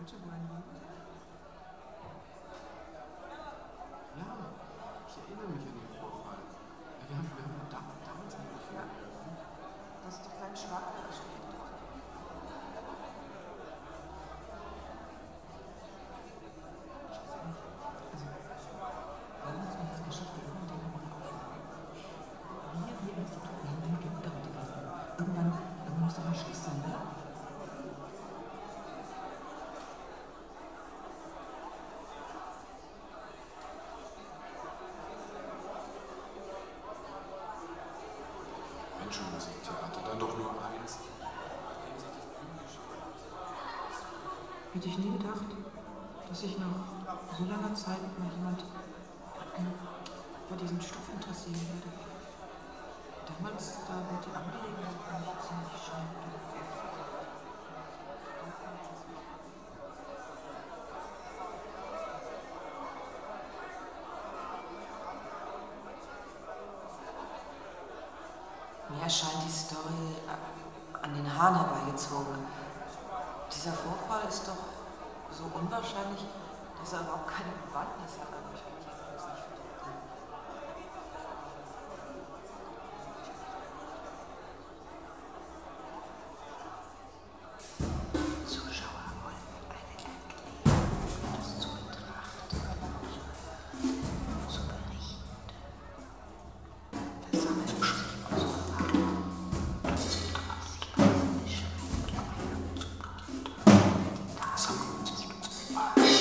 Heute wollen wir. Ja, ich erinnere mich an den Vorfall. Ja, wir haben, wir haben da, damals angefangen. Das ist doch dein Schwager, Hätte ich nie gedacht, dass ich nach so langer Zeit mal jemand ähm, für diesen Stoff interessieren würde. Damals, da war die Angelegenheit nicht ziemlich schräg. Mir erscheint die Story äh, an den Haaren herbeigezogen. Dieser Vorfall ist doch so unwahrscheinlich, dass er überhaupt keine Bewandtnis hat. Bye.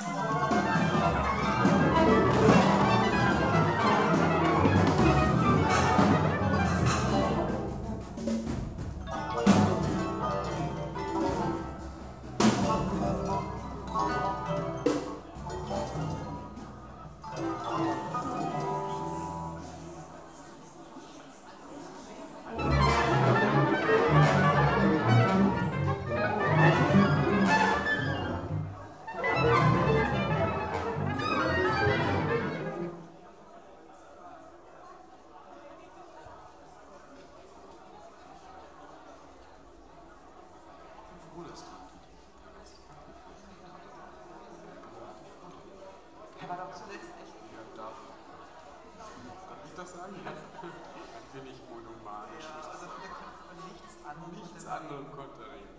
Oh. Was sagen. Ein wenig monomanisch. Ja, also von nichts anderem. Nichts anderem konnte er